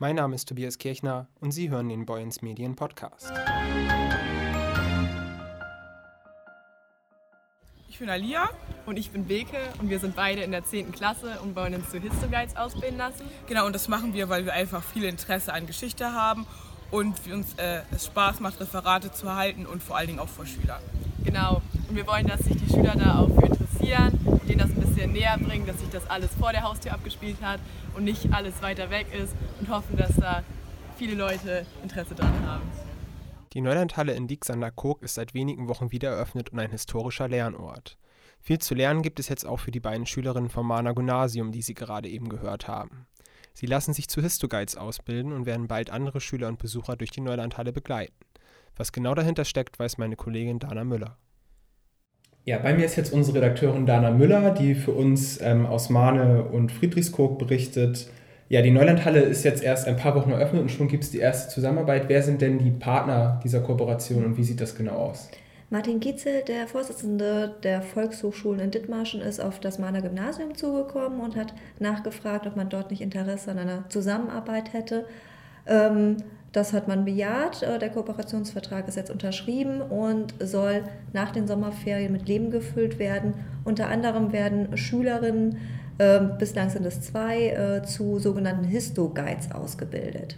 Mein Name ist Tobias Kirchner und Sie hören den Boyens Medien Podcast. Ich bin Alia. Und ich bin Beke und wir sind beide in der 10. Klasse und wollen uns zu Histoguides ausbilden lassen. Genau, und das machen wir, weil wir einfach viel Interesse an Geschichte haben und uns äh, es Spaß macht, Referate zu halten und vor allen Dingen auch vor Schülern. Genau, und wir wollen, dass sich die Schüler da auch für interessieren und denen das näher bringen, dass sich das alles vor der Haustür abgespielt hat und nicht alles weiter weg ist und hoffen, dass da viele Leute Interesse daran haben. Die Neulandhalle in Dieksander-Kog ist seit wenigen Wochen wieder eröffnet und ein historischer Lernort. Viel zu lernen gibt es jetzt auch für die beiden Schülerinnen vom Mahner Gymnasium, die Sie gerade eben gehört haben. Sie lassen sich zu Histoguides ausbilden und werden bald andere Schüler und Besucher durch die Neulandhalle begleiten. Was genau dahinter steckt, weiß meine Kollegin Dana Müller. Ja, bei mir ist jetzt unsere Redakteurin Dana Müller, die für uns ähm, aus Mahne und Friedrichskoog berichtet. Ja, die Neulandhalle ist jetzt erst ein paar Wochen eröffnet und schon gibt es die erste Zusammenarbeit. Wer sind denn die Partner dieser Kooperation und wie sieht das genau aus? Martin Gietzel, der Vorsitzende der Volkshochschulen in Dithmarschen, ist auf das Mahner Gymnasium zugekommen und hat nachgefragt, ob man dort nicht Interesse an einer Zusammenarbeit hätte. Ähm, das hat man bejaht. Äh, der Kooperationsvertrag ist jetzt unterschrieben und soll nach den Sommerferien mit Leben gefüllt werden. Unter anderem werden Schülerinnen, ähm, bislang sind es zwei, äh, zu sogenannten Histo-Guides ausgebildet.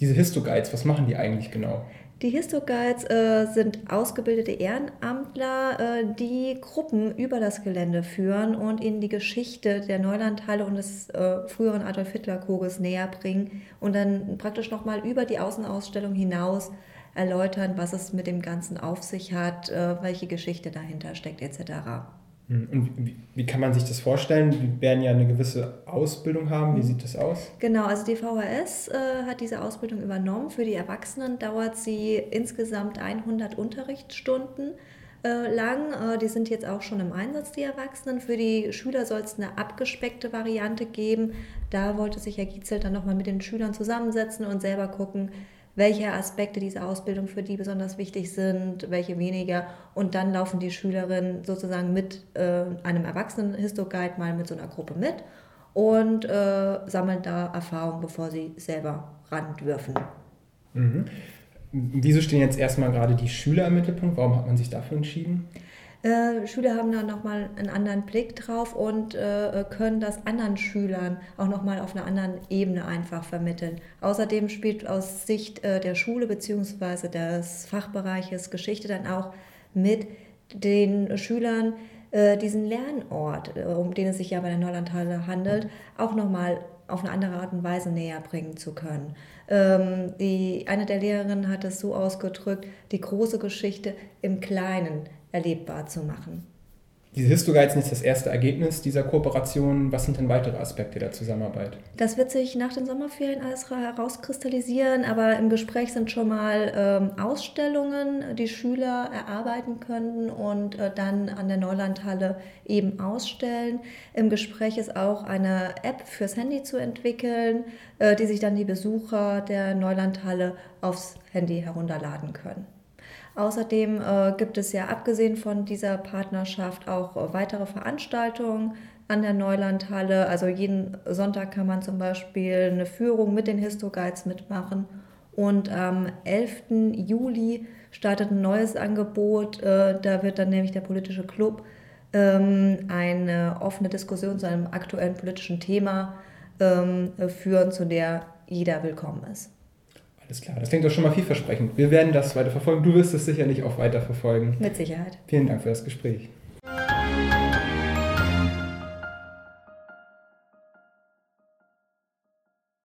Diese Histo-Guides, was machen die eigentlich genau? Die Histoguides äh, sind ausgebildete Ehrenamtler, äh, die Gruppen über das Gelände führen und ihnen die Geschichte der Neulandhalle und des äh, früheren Adolf Hitler Koges näher bringen und dann praktisch nochmal über die Außenausstellung hinaus erläutern, was es mit dem Ganzen auf sich hat, äh, welche Geschichte dahinter steckt etc. Hm, und wie, wie, kann man sich das vorstellen? Die werden ja eine gewisse Ausbildung haben. Wie sieht das aus? Genau, also die VHS äh, hat diese Ausbildung übernommen. Für die Erwachsenen dauert sie insgesamt 100 Unterrichtsstunden äh, lang. Äh, die sind jetzt auch schon im Einsatz, die Erwachsenen. Für die Schüler soll es eine abgespeckte Variante geben. Da wollte sich Herr Gietzel dann nochmal mit den Schülern zusammensetzen und selber gucken, welche Aspekte dieser Ausbildung für die besonders wichtig sind, welche weniger. Und dann laufen die Schülerinnen sozusagen mit äh, einem erwachsenen Histoguide mal mit so einer Gruppe mit und äh, sammeln da Erfahrung, bevor sie selber ran dürfen. Mhm. Wieso stehen jetzt erstmal gerade die Schüler im Mittelpunkt? Warum hat man sich dafür entschieden? Äh, Schüler haben da nochmal einen anderen Blick drauf und äh, können das anderen Schülern auch nochmal auf einer anderen Ebene einfach vermitteln. Außerdem spielt aus Sicht äh, der Schule bzw. des Fachbereiches Geschichte dann auch mit den Schülern äh, diesen Lernort, äh, um den es sich ja bei der Neulandhalle handelt, auch nochmal auf eine andere Art und Weise näher bringen zu können. Ähm, die, eine der Lehrerinnen hat es so ausgedrückt, die große Geschichte im Kleinen erlebbar zu machen. Diese Histoguides sind das erste Ergebnis dieser Kooperation. Was sind denn weitere Aspekte der Zusammenarbeit? Das wird sich nach den Sommerferien alles herauskristallisieren, aber im Gespräch sind schon mal ähm, Ausstellungen, die Schüler erarbeiten können und äh, dann an der Neulandhalle eben ausstellen. Im Gespräch ist auch eine App fürs Handy zu entwickeln, äh, die sich dann die Besucher der Neulandhalle aufs Handy herunterladen können. Außerdem äh, gibt es ja abgesehen von dieser Partnerschaft auch äh, weitere Veranstaltungen an der Neulandhalle. Also jeden Sonntag kann man zum Beispiel eine Führung mit den Histoguides mitmachen. Und am 11. Juli startet ein neues Angebot. Äh, da wird dann nämlich der politische Club ähm, eine offene Diskussion zu einem aktuellen politischen Thema ähm, führen, zu der jeder willkommen ist. Alles klar, das klingt doch schon mal vielversprechend. Wir werden das weiter verfolgen. Du wirst es sicherlich auch weiter verfolgen. Mit Sicherheit. Vielen Dank für das Gespräch.